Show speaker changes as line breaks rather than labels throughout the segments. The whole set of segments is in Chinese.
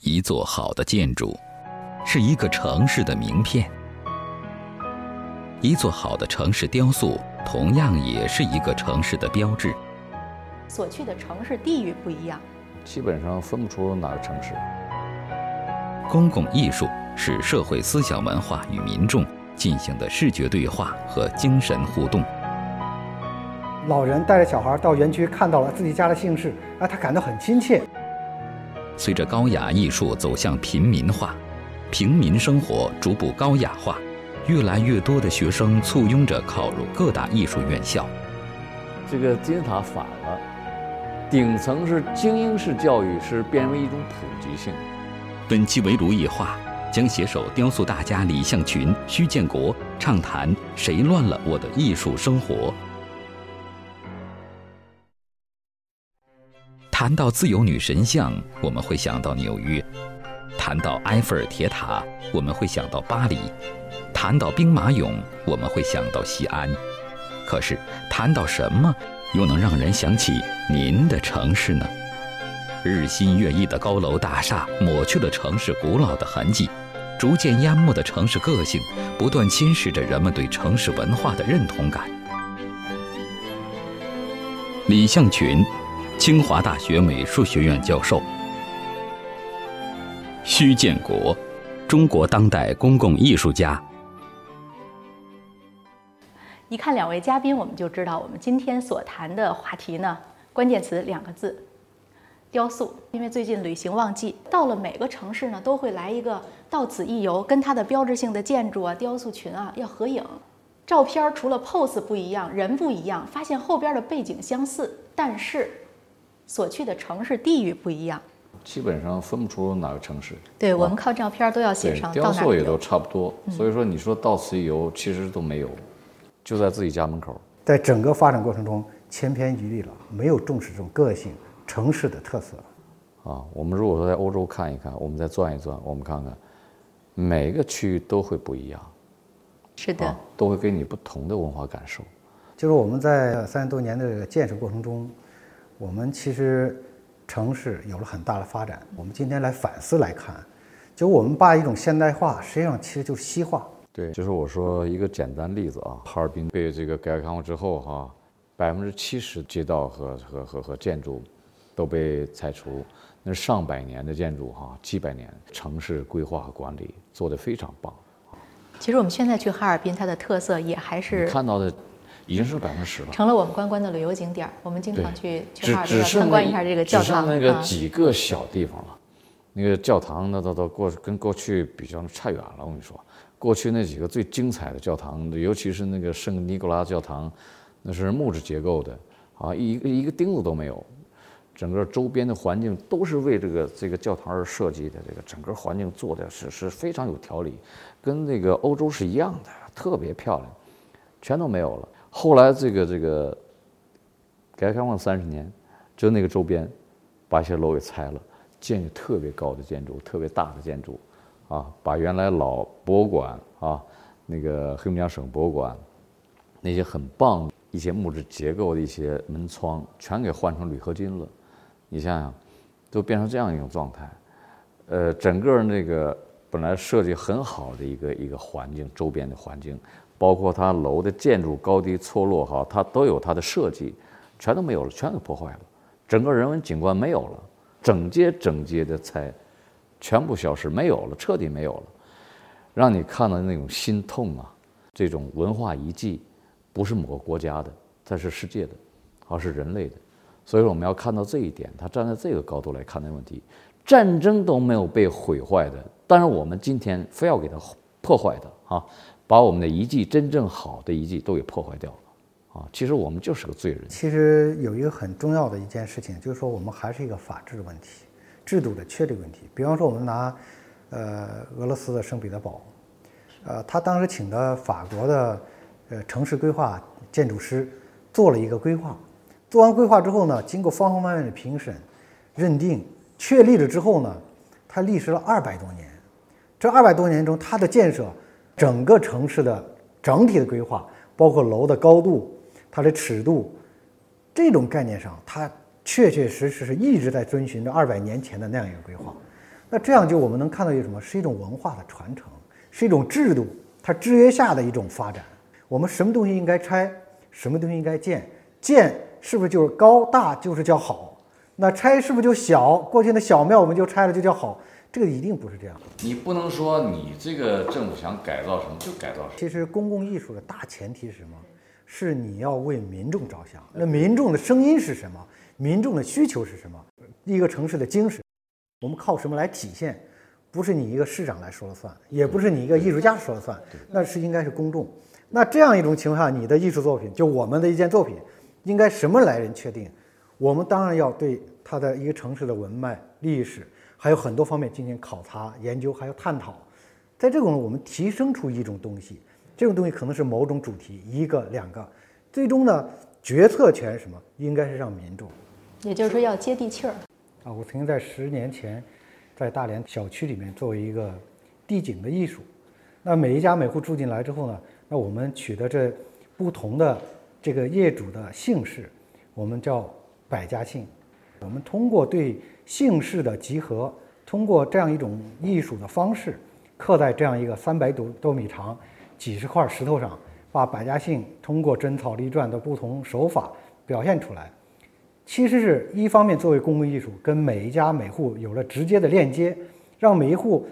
一座好的建筑，是一个城市的名片；一座好的城市雕塑，同样也是一个城市的标志。
所去的城市地域不一样，
基本上分不出哪个城市。
公共艺术是社会思想文化与民众进行的视觉对话和精神互动。
老人带着小孩到园区，看到了自己家的姓氏，啊，他感到很亲切。
随着高雅艺术走向平民化，平民生活逐步高雅化，越来越多的学生簇拥着考入各大艺术院校。
这个金字塔反了，顶层是精英式教育，是变为一种普及性。
本期围炉夜话将携手雕塑大家李向群、徐建国畅谈“谁乱了我的艺术生活”。谈到自由女神像，我们会想到纽约；谈到埃菲尔铁塔，我们会想到巴黎；谈到兵马俑，我们会想到西安。可是，谈到什么，又能让人想起您的城市呢？日新月异的高楼大厦抹去了城市古老的痕迹，逐渐淹没的城市个性，不断侵蚀着人们对城市文化的认同感。李向群。清华大学美术学院教授徐建国，中国当代公共艺术家。
一看两位嘉宾，我们就知道我们今天所谈的话题呢，关键词两个字：雕塑。因为最近旅行旺季，到了每个城市呢，都会来一个到此一游，跟它的标志性的建筑啊、雕塑群啊要合影。照片除了 pose 不一样，人不一样，发现后边的背景相似，但是。所去的城市地域不一样，
基本上分不出哪个城市。
对我们靠照片都要写上。
雕塑也都差不多，所以说你说到此一游，其实都没有，就在自己家门口。
在整个发展过程中，千篇一律了，没有重视这种个性城市的特色。
啊，我们如果说在欧洲看一看，我们再转一转，我们看看每个区域都会不一样。
是的，
都会给你不同的文化感受。
就是我们在三十多年的建设过程中。我们其实城市有了很大的发展。我们今天来反思来看，就我们把一种现代化，实际上其实就是西化。
对，就是我说一个简单例子啊，哈尔滨被这个改革开放之后哈，百分之七十街道和和和和建筑都被拆除，那是上百年的建筑哈，几百年城市规划和管理做得非常棒。
其实我们现在去哈尔滨，它的特色也还是
看到的。已经是百分之十了，
成了我们观光的旅游景点。我们经常去去哈尔滨参观一下这个教堂。
只剩那个几个小地方了，那个教堂那都都过跟过去比较差远了。我跟你说，过去那几个最精彩的教堂，尤其是那个圣尼古拉教堂，那是木质结构的，啊，一个一个钉子都没有，整个周边的环境都是为这个这个教堂而设计的。这个整个环境做的是是非常有条理，跟那个欧洲是一样的，特别漂亮，全都没有了。后来这个这个改革开放三十年，就那个周边，把一些楼给拆了，建立特别高的建筑，特别大的建筑，啊，把原来老博物馆啊，那个黑龙江省博物馆，那些很棒一些木质结构的一些门窗，全给换成铝合金了。你想想，都变成这样一种状态，呃，整个那个本来设计很好的一个一个环境，周边的环境。包括它楼的建筑高低错落哈，它都有它的设计，全都没有了，全给破坏了，整个人文景观没有了，整街整街的拆，全部消失，没有了，彻底没有了，让你看到那种心痛啊！这种文化遗迹，不是某个国家的，它是世界的，而是人类的，所以我们要看到这一点，他站在这个高度来看待问题，战争都没有被毁坏的，但是我们今天非要给它破坏的啊！把我们的遗迹真正好的遗迹都给破坏掉了，啊，其实我们就是个罪人。
其实有一个很重要的一件事情，就是说我们还是一个法治的问题，制度的确立问题。比方说，我们拿，呃，俄罗斯的圣彼得堡，呃，他当时请的法国的，呃，城市规划建筑师做了一个规划，做完规划之后呢，经过方方面面的评审、认定、确立了之后呢，它历时了二百多年。这二百多年中，它的建设。整个城市的整体的规划，包括楼的高度、它的尺度，这种概念上，它确确实实是一直在遵循着二百年前的那样一个规划。那这样就我们能看到一个什么？是一种文化的传承，是一种制度，它制约下的一种发展。我们什么东西应该拆，什么东西应该建？建是不是就是高大就是叫好？那拆是不是就小？过去的小庙我们就拆了就叫好？这个一定不是这样。
你不能说你这个政府想改造什么就改造什么。
其实公共艺术的大前提是什么？是你要为民众着想。那民众的声音是什么？民众的需求是什么？一个城市的精神。我们靠什么来体现？不是你一个市长来说了算，也不是你一个艺术家说了算，那是应该是公众。那这样一种情况下，你的艺术作品，就我们的一件作品，应该什么来人确定？我们当然要对它的一个城市的文脉、历史，还有很多方面进行考察、研究，还有探讨。在这种我们提升出一种东西，这种东西可能是某种主题，一个、两个，最终呢，决策权什么，应该是让民众。
也就是说要接地气儿。
啊，我曾经在十年前，在大连小区里面作为一个地景的艺术，那每一家每户住进来之后呢，那我们取得这不同的这个业主的姓氏，我们叫百家姓。我们通过对姓氏的集合，通过这样一种艺术的方式，刻在这样一个三百多多米长、几十块石头上，把百家姓通过真草隶篆的不同手法表现出来。其实是一方面作为公共艺术，跟每一家每户有了直接的链接，让每一户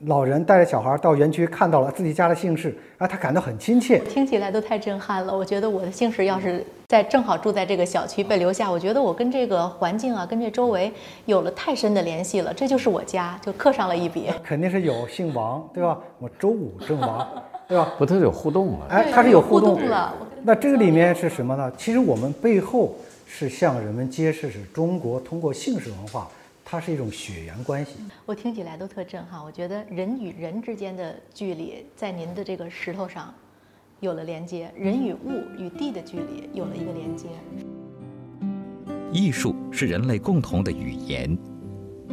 老人带着小孩到园区看到了自己家的姓氏，啊，他感到很亲切。
听起来都太震撼了。我觉得我的姓氏要是在正好住在这个小区被留下，我觉得我跟这个环境啊，跟这周围有了太深的联系了。这就是我家，就刻上了一笔。
肯定是有姓王，对吧？我周武郑王，对吧？
不，它有互动了。
哎，它是有互动
了。
那这个里面是什么呢？其实我们背后。是向人们揭示，是中国通过姓氏文化，它是一种血缘关系。
我听起来都特震撼。我觉得人与人之间的距离，在您的这个石头上有了连接；人与物与地的距离有了一个连接。
艺术是人类共同的语言。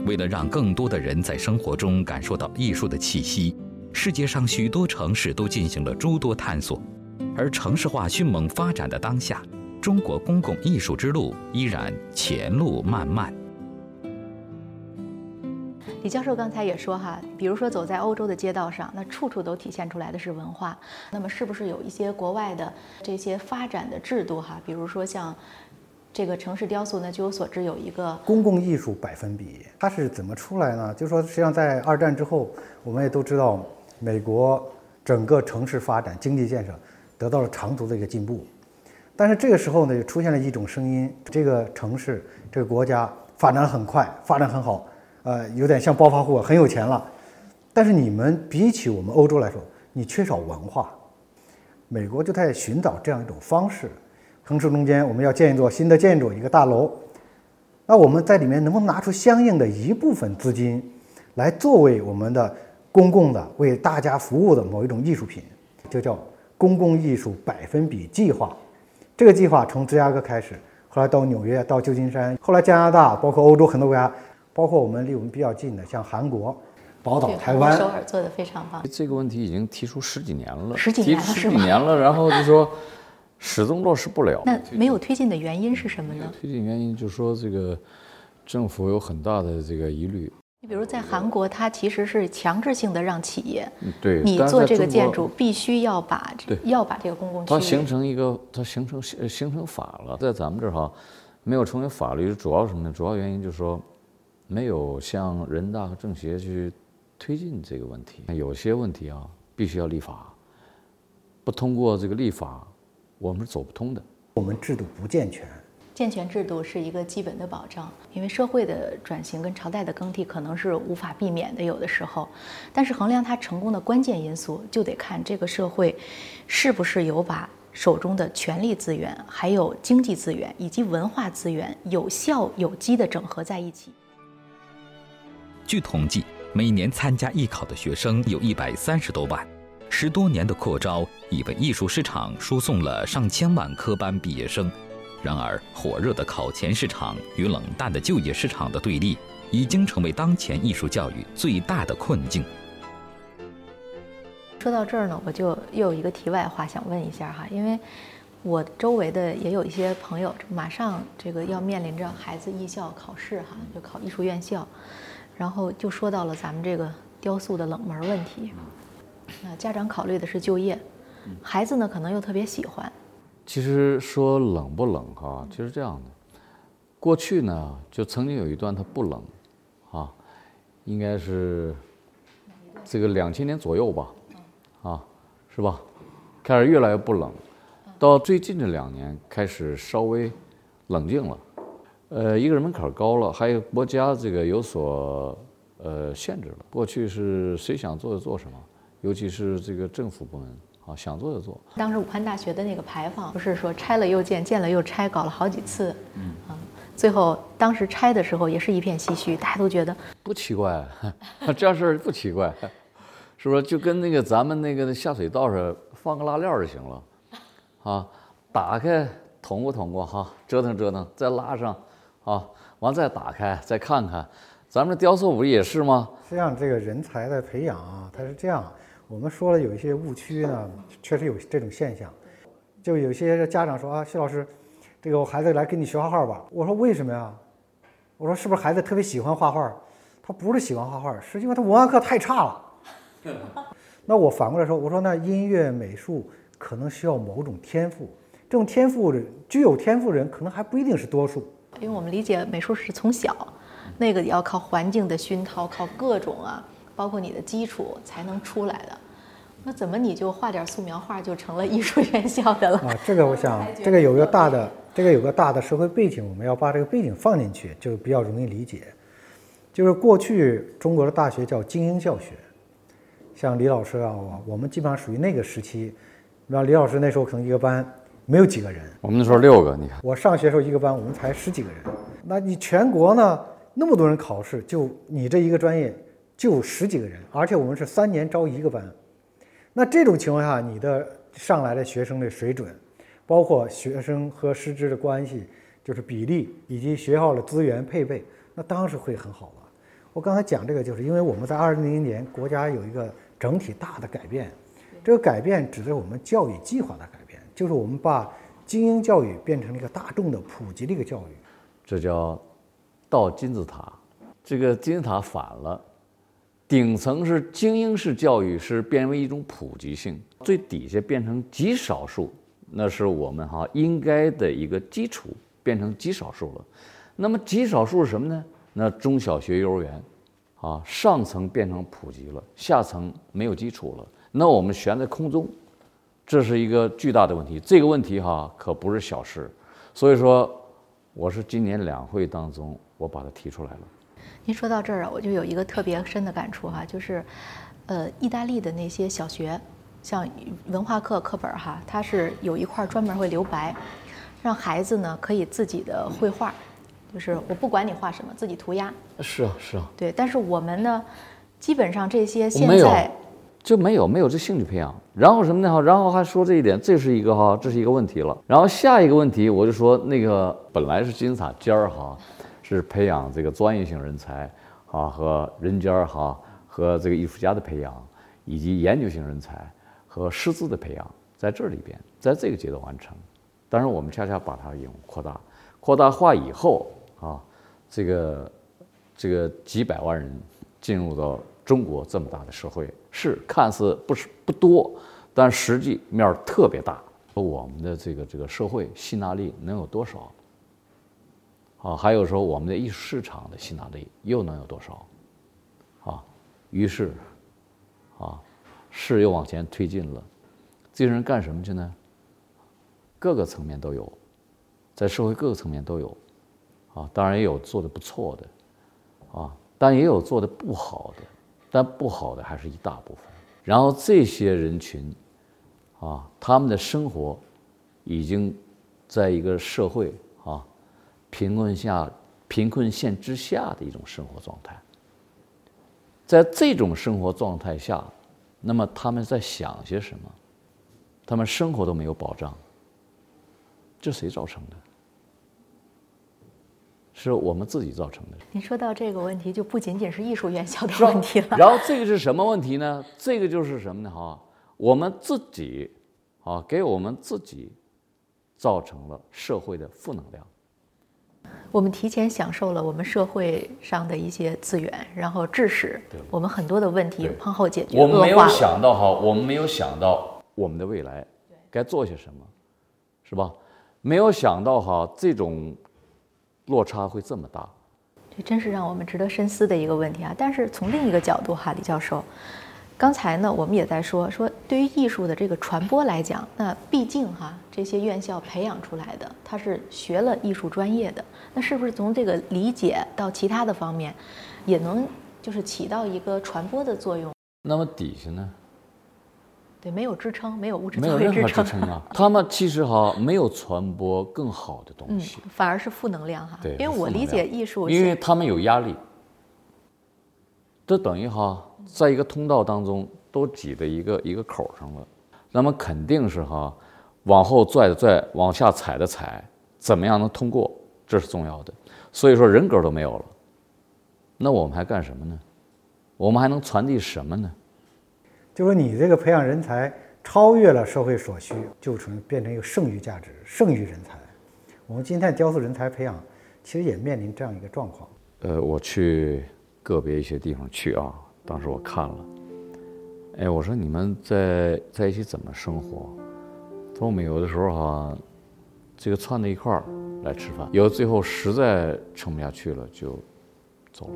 为了让更多的人在生活中感受到艺术的气息，世界上许多城市都进行了诸多探索。而城市化迅猛发展的当下。中国公共艺术之路依然前路漫漫。
李教授刚才也说哈，比如说走在欧洲的街道上，那处处都体现出来的是文化。那么是不是有一些国外的这些发展的制度哈？比如说像这个城市雕塑呢？据我所知，有一个
公共艺术百分比，它是怎么出来呢？就是说，实际上在二战之后，我们也都知道，美国整个城市发展、经济建设得到了长足的一个进步。但是这个时候呢，又出现了一种声音：这个城市、这个国家发展很快，发展很好，呃，有点像暴发户，很有钱了。但是你们比起我们欧洲来说，你缺少文化。美国就在寻找这样一种方式：城市中间我们要建一座新的建筑，一个大楼。那我们在里面能不能拿出相应的一部分资金，来作为我们的公共的、为大家服务的某一种艺术品？就叫公共艺术百分比计划。这个计划从芝加哥开始，后来到纽约，到旧金山，后来加拿大，包括欧洲很多国家，包括我们离我们比较近的，像韩国、宝岛、台湾，
首尔做的非常棒。
这个问题已经提出十几年了，
十几年了，
十几年了，然后就说始终落实不了。
那没有推进的原因是什么呢？
推进原因就是说这个政府有很大的这个疑虑。
你比如在韩国，它其实是强制性的让企业，
对
你做这个建筑必须要把
对
要把这个公共区
它形成一个它形成形成法了，在咱们这儿哈没有成为法律，主要什么呢？主要原因就是说没有向人大和政协去推进这个问题。有些问题啊，必须要立法，不通过这个立法，我们是走不通的。
我们制度不健全。
健全制度是一个基本的保障，因为社会的转型跟朝代的更替可能是无法避免的，有的时候。但是衡量它成功的关键因素，就得看这个社会是不是有把手中的权力资源、还有经济资源以及文化资源有效有机的整合在一起。
据统计，每年参加艺考的学生有一百三十多万，十多年的扩招已为艺术市场输送了上千万科班毕业生。然而，火热的考前市场与冷淡的就业市场的对立，已经成为当前艺术教育最大的困境。
说到这儿呢，我就又有一个题外话想问一下哈，因为我周围的也有一些朋友，马上这个要面临着孩子艺校考试哈，就考艺术院校。然后就说到了咱们这个雕塑的冷门问题。那家长考虑的是就业，孩子呢可能又特别喜欢。
其实说冷不冷哈，其实这样的。过去呢，就曾经有一段它不冷，啊，应该是这个两千年左右吧，啊，是吧？开始越来越不冷，到最近这两年开始稍微冷静了。呃，一个人门槛高了，还有国家这个有所呃限制了。过去是谁想做就做什么，尤其是这个政府部门啊，想做就做。
当时武汉大学的那个牌坊，不是说拆了又建，建了又拆，搞了好几次，嗯啊。最后，当时拆的时候也是一片唏嘘，大家都觉得
不奇怪，这事儿不奇怪，是不是？就跟那个咱们那个下水道上放个拉链就行了，啊，打开捅咕捅咕哈，折腾折腾，再拉上，啊，完再打开再看看，咱们的雕塑不也是吗？
实际上，这个人才的培养啊，它是这样，我们说了有一些误区呢，确实有这种现象，就有些家长说啊，徐老师。这个我孩子来跟你学画画吧。我说为什么呀？我说是不是孩子特别喜欢画画？他不是喜欢画画，是因为他文化课太差了。那我反过来说，我说那音乐美术可能需要某种天赋，这种天赋具有天赋人可能还不一定是多数。
因为我们理解美术是从小，那个要靠环境的熏陶，靠各种啊，包括你的基础才能出来的。那怎么你就画点素描画就成了艺术院校的了？
啊，这个我想，这个有个大的。这个有个大的社会背景，我们要把这个背景放进去，就比较容易理解。就是过去中国的大学叫精英教学，像李老师啊，我们基本上属于那个时期。那李老师那时候可能一个班没有几个人，
我们那时候六个，你看。
我上学时候一个班我们才十几个人，那你全国呢那么多人考试，就你这一个专业就十几个人，而且我们是三年招一个班，那这种情况下，你的上来的学生的水准。包括学生和师资的关系，就是比例以及学校的资源配备，那当然是会很好了。我刚才讲这个，就是因为我们在二零零零年国家有一个整体大的改变，这个改变指的是我们教育计划的改变，就是我们把精英教育变成了一个大众的普及的一个教育，
这叫倒金字塔。这个金字塔反了，顶层是精英式教育，是变为一种普及性，最底下变成极少数。那是我们哈应该的一个基础，变成极少数了。那么极少数是什么呢？那中小学、幼儿园，啊，上层变成普及了，下层没有基础了。那我们悬在空中，这是一个巨大的问题。这个问题哈可不是小事，所以说我是今年两会当中我把它提出来了。
您说到这儿啊，我就有一个特别深的感触哈，就是，呃，意大利的那些小学。像文化课课本儿哈，它是有一块专门会留白，让孩子呢可以自己的绘画，就是我不管你画什么，自己涂鸦。
是啊，是啊。
对，但是我们呢，基本上这些现在
就没有没有这兴趣培养。然后什么呢？哈，然后还说这一点，这是一个哈，这是一个问题了。然后下一个问题，我就说那个本来是金字塔尖儿哈，是培养这个专业性人才啊和人尖儿哈和这个艺术家的培养以及研究型人才。和师资的培养在这里边，在这个阶段完成，但是我们恰恰把它用扩大，扩大化以后啊，这个这个几百万人进入到中国这么大的社会，是看似不是不多，但实际面儿特别大。我们的这个这个社会吸纳力能有多少？啊，还有说我们的艺术市场的吸纳力又能有多少？啊，于是，啊。事又往前推进了，这些人干什么去呢？各个层面都有，在社会各个层面都有，啊，当然也有做的不错的，啊，但也有做的不好的，但不好的还是一大部分。然后这些人群，啊，他们的生活已经在一个社会啊贫困下、贫困线之下的一种生活状态，在这种生活状态下。那么他们在想些什么？他们生活都没有保障，这谁造成的？是我们自己造成的。
您说到这个问题，就不仅仅是艺术院校的问题了。
然后这个是什么问题呢？这个就是什么呢？哈，我们自己啊，给我们自己造成了社会的负能量。
我们提前享受了我们社会上的一些资源，然后致使我们很多的问题往后解决
我们没有想到哈，我们没有想到我们的未来该做些什么，是吧？没有想到哈，这种落差会这么大。
这真是让我们值得深思的一个问题啊！但是从另一个角度哈，李教授，刚才呢我们也在说说，对于艺术的这个传播来讲，那毕竟哈这些院校培养出来的，他是学了艺术专业的，那是不是从这个理解到其他的方面，也能就是起到一个传播的作用？
那么底下呢，
对，没有支撑，没有物质
没有任何支
撑，
啊。他们其实哈没有传播更好的东
嗯
西，，
反而是负能量哈。
对
因为我理解艺术，
因为他们有压力。这等于哈，在一个通道当中都挤在一个一个口上了，那么肯定是哈，往后拽的拽，往下踩的踩，怎么样能通过，这是重要的。所以说人格都没有了，那我们还干什么呢？我们还能传递什么呢？
就说你这个培养人才超越了社会所需，就成变成一个剩余价值、剩余人才。我们今天雕塑人才培养，其实也面临这样一个状况。
呃，我去个别一些地方去啊，当时我看了，哎，我说你们在在一起怎么生活？他说我们有的时候哈、这个串在一块儿来吃饭，有的最后实在撑不下去了就走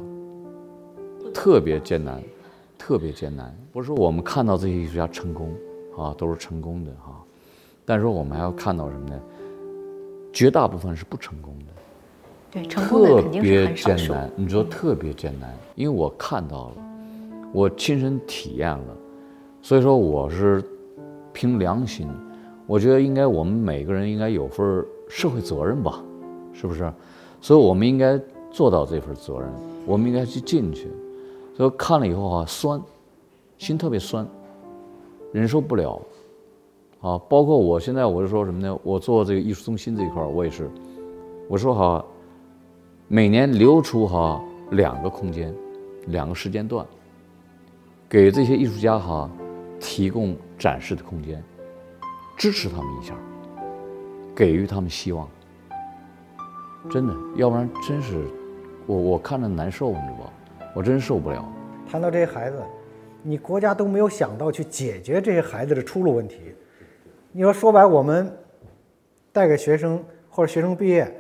了，特别艰难，特别艰难。不是说我们看到这些艺术家成功啊，都是成功的哈、但是我们还要看到什么呢？绝大部分是不成功的。
对成功的
特
肯定是
别
很少数。
艰难，你说特别艰难，因为我看到了，我亲身体验了，所以说我是凭良心，我觉得应该我们每个人应该有份社会责任吧，是不是？所以我们应该做到这份责任，我们应该去进去。所以看了以后啊，酸，心特别酸，忍受不了。啊，包括我现在我是说什么呢？我做这个艺术中心这一块儿，我也是，我说哈。每年留出哈两个空间，两个时间段，给这些艺术家哈提供展示的空间，支持他们一下，给予他们希望。真的，要不然真是我我看着难受，你知道吧？我真受不了。
谈到这些孩子，你国家都没有想到去解决这些孩子的出路问题。你说说白，我们带给学生或者学生毕业，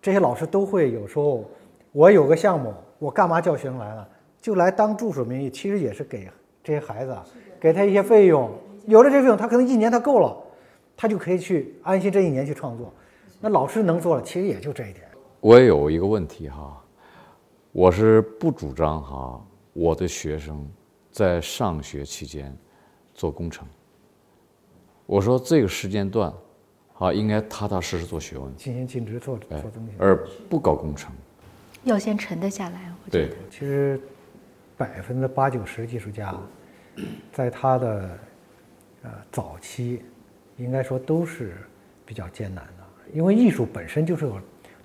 这些老师都会有时候，我有个项目，我干嘛叫学生来了？就来当助手名义，其实也是给这些孩子啊，给他一些费用。有了这费用，他可能一年他够了，他就可以去安心这一年去创作。那老师能做的，其实也就这一点。
我也有一个问题哈，我是不主张哈我的学生在上学期间做工程。我说这个时间段，啊，应该踏踏实实做学问，
尽心尽职做
哎
做东西。
而不搞工程。
要先沉得下来，我觉
对
得。，
其实百分之八九十艺术家，在他的呃早期，应该说都是比较艰难的，因为艺术本身就是有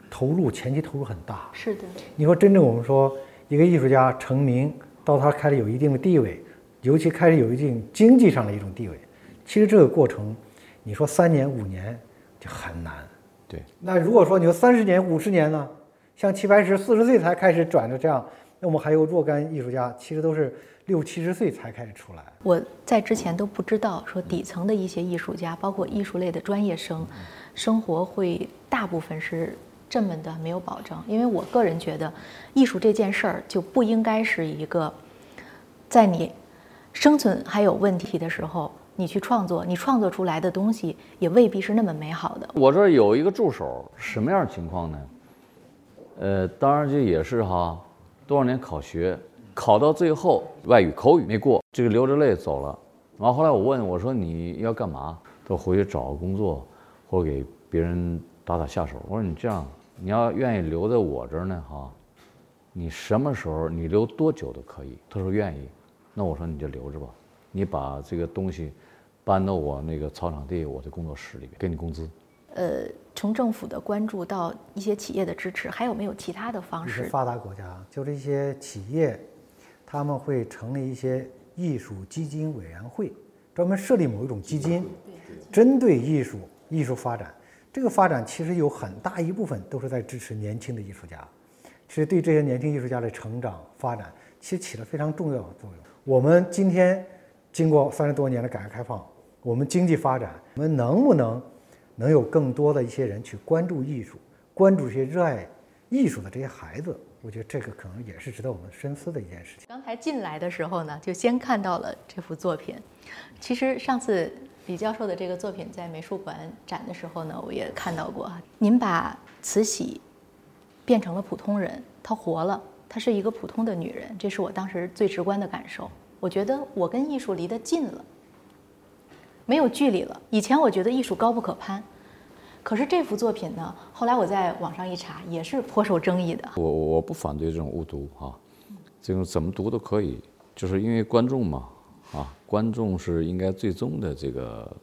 投入，前期投入很大。
是的，
你说真正我们说一个艺术家成名，到他开始有一定的地位，尤其开始有一定经济上的一种地位，其实这个过程，你说三年五年就很难。
对，
那如果说你说三十年、五十年呢，像齐白石四十岁才开始转的这样，那我们还有若干艺术家，其实都是六七十岁才开始出来。
我在之前都不知道，说底层的一些艺术家，包括艺术类的专业生，生活会大部分是这么的没有保证。因为我个人觉得，艺术这件事儿就不应该是一个，在你生存还有问题的时候，你去创作，你创作出来的东西也未必是那么美好的。
我这儿有一个助手，什么样情况呢？呃，当然这也是哈，多少年考学，考到最后外语口语没过，这个流着泪走了。然后后来我问我说你要干嘛？他说回去找个工作，或给别人打打下手。我说你这样，你要愿意留在我这儿呢哈，你什么时候你留多久都可以。他说愿意，那我说你就留着吧，你把这个东西搬到我那个操场地我的工作室里边，给你工资。
呃，从政府的关注到一些企业的支持，还有没有其他的方式？
一些发达国家，就是一些企业，他们会成立一些艺术基金委员会，专门设立某一种基金，针对艺术艺术发展这个发展其实有很大一部分都是在支持年轻的艺术家，其实对这些年轻艺术家的成长发展，其实起了非常重要的作用。我们今天经过三十多年的改革开放，我们经济发展，我们能不能能有更多的一些人去关注艺术，关注这些热爱艺术的这些孩子？我觉得这个可能也是值得我们深思的一件事情。
刚才进来的时候呢，就先看到了这幅作品。其实上次李教授的这个作品在美术馆展的时候呢，我也看到过。您把慈禧变成了普通人，她活了，她是一个普通的女人，这是我当时最直观的感受。我觉得我跟艺术离得近了，没有距离了。以前我觉得艺术高不可攀。可是这幅作品呢，后来我在网上一查，也是颇受争议的。
我我不反对这种误读哈，这种怎么读都可以，就是因为观众嘛，啊，观众是应该最终的这个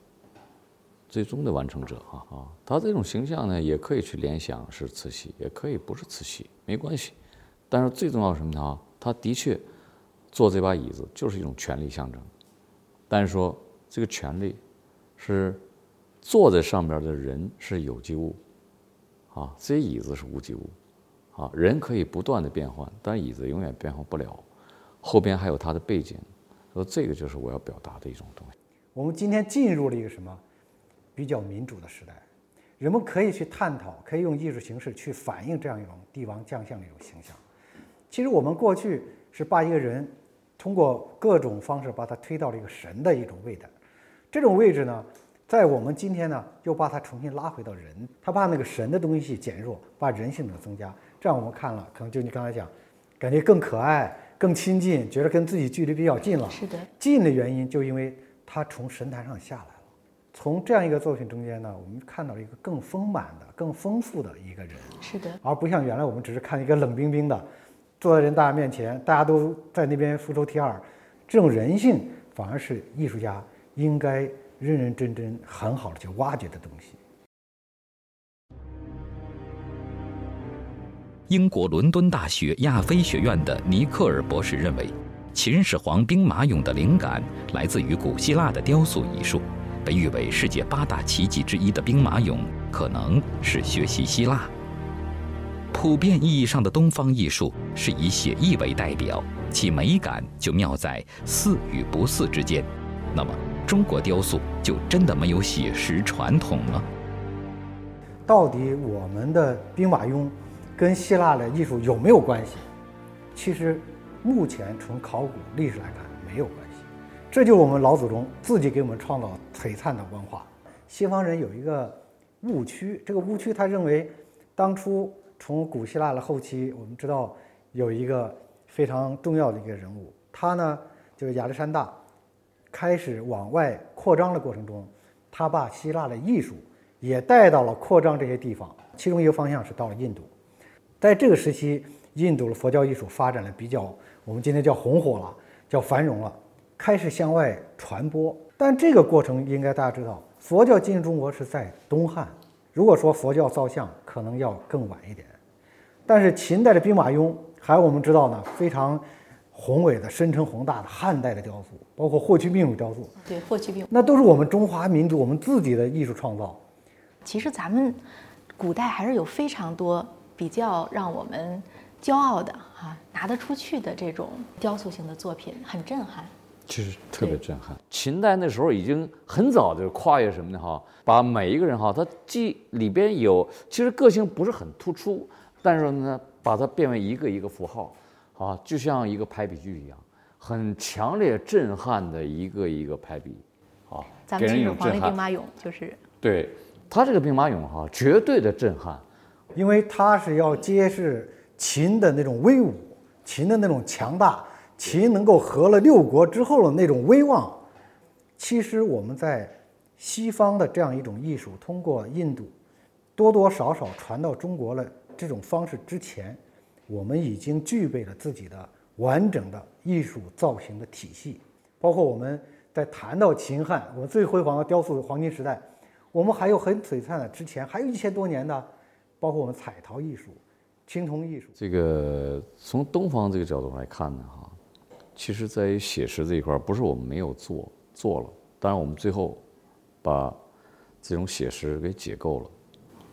最终的完成者啊啊，他这种形象呢，也可以去联想是慈禧，也可以不是慈禧，没关系。但是最重要什么呢？他的确坐这把椅子就是一种权力象征，但是说这个权力是。坐在上边的人是有机物，啊，这椅子是无机物，啊，人可以不断的变换，但椅子永远变换不了。后边还有它的背景，说这个就是我要表达的一种东西。
我们今天进入了一个什么比较民主的时代，人们可以去探讨，可以用艺术形式去反映这样一种帝王将相的一种形象。其实我们过去是把一个人通过各种方式把他推到了一个神的一种位置，这种位置呢？在我们今天呢，又把它重新拉回到人，他把那个神的东西减弱，把人性的增加，这样我们看了，可能就你刚才讲，感觉更可爱、更亲近，觉得跟自己距离比较近了。
是的，
近的原因就因为他从神坛上下来了。从这样一个作品中间呢，我们看到了一个更丰满的、更丰富的一个人。
是的，
而不像原来我们只是看一个冷冰冰的，坐在人大家面前，大家都在那边俯首帖耳，这种人性反而是艺术家应该。认认真真、很好的去挖掘的东西。
英国伦敦大学亚非学院的尼克尔博士认为，秦始皇兵马俑的灵感来自于古希腊的雕塑艺术，被誉为世界八大奇迹之一的兵马俑，可能是学习希腊。普遍意义上的东方艺术是以写意为代表，其美感就妙在似与不似之间。那么。中国雕塑就真的没有写实传统吗？
到底我们的兵马俑跟希腊的艺术有没有关系？其实，目前从考古历史来看没有关系。这就是我们老祖宗自己给我们创造璀璨的文化。西方人有一个误区，这个误区他认为，当初从古希腊的后期，我们知道有一个非常重要的一个人物，他呢就是亚历山大。开始往外扩张的过程中，他把希腊的艺术也带到了扩张这些地方。其中一个方向是到了印度，在这个时期，印度的佛教艺术发展的比较，我们今天叫红火了，叫繁荣了，开始向外传播。但这个过程应该大家知道，佛教进入中国是在东汉。如果说佛教造像，可能要更晚一点。但是秦代的兵马俑，还有我们知道呢，非常。宏伟的、深沉宏大的汉代的雕塑，包括霍去病的雕塑，
对霍去病，
那都是我们中华民族我们自己的艺术创造。
其实咱们古代还是有非常多比较让我们骄傲的哈，拿得出去的这种雕塑性的作品，很震撼。
其实特别震撼。秦代那时候已经很早就跨越什么呢？哈，把每一个人哈，他既里边有其实个性不是很突出，但是呢，把它变为一个一个符号。啊，就像一个排比句一样，很强烈震撼的一个一个排比，啊，
咱们秦始皇的兵马俑就是，
对他这个兵马俑哈，绝对的震撼，
因为他是要揭示秦的那种威武，秦的那种强大，秦能够合了六国之后的那种威望。其实我们在西方的这样一种艺术，通过印度多多少少传到中国了这种方式之前。我们已经具备了自己的完整的艺术造型的体系，包括我们在谈到秦汉，我们最辉煌的雕塑黄金时代，我们还有很璀璨的之前还有一千多年的，包括我们彩陶艺术、青铜艺术。
这个从东方这个角度来看呢，哈，其实在于写实这一块，不是我们没有做，做了，当然我们最后把这种写实给解构了，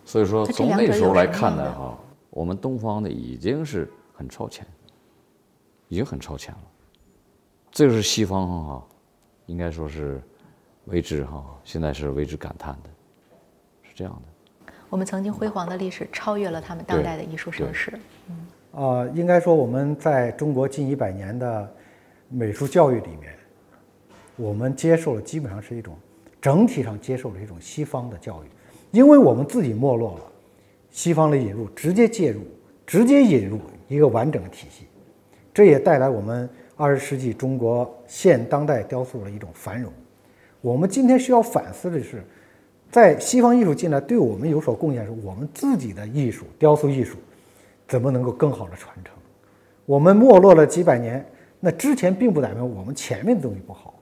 所以说从那时候来看呢哈，我们东方的已经是很超前，已经很超前了。这个是西方哈，应该说是为之哈，现在是为之感叹的，是这样的。
我们曾经辉煌的历史超越了他们当代的艺术盛世。
嗯，呃，应该说我们在中国近一百年的美术教育里面，我们接受了基本上是一种整体上接受了一种西方的教育，因为我们自己没落了，西方的引入直接介入，直接引入一个完整的体系，这也带来我们二十世纪中国现当代雕塑的一种繁荣。我们今天需要反思的是，在西方艺术进来对我们有所贡献时，我们自己的艺术雕塑艺术怎么能够更好的传承？我们没落了几百年，那之前并不代表我们前面的东西不好，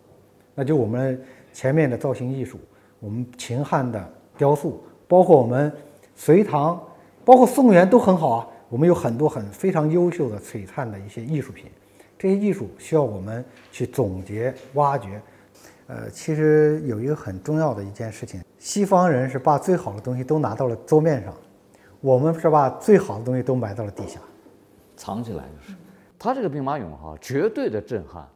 那就我们前面的造型艺术，我们秦汉的雕塑，包括我们隋唐，包括宋元都很好啊。我们有很多很非常优秀的璀璨的一些艺术品，这些艺术需要我们去总结挖掘。呃，其实有一个很重要的一件事情，西方人是把最好的东西都拿到了桌面上，我们是把最好的东西都埋到了地下。
藏起来就是，他这个兵马俑哈，绝对的震撼。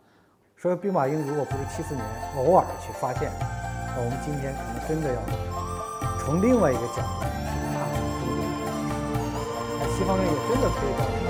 说兵马俑如果不是七四年偶尔去发现，那我们今天可能真的要从另外一个角度去看中国。那西方人也真的可以到。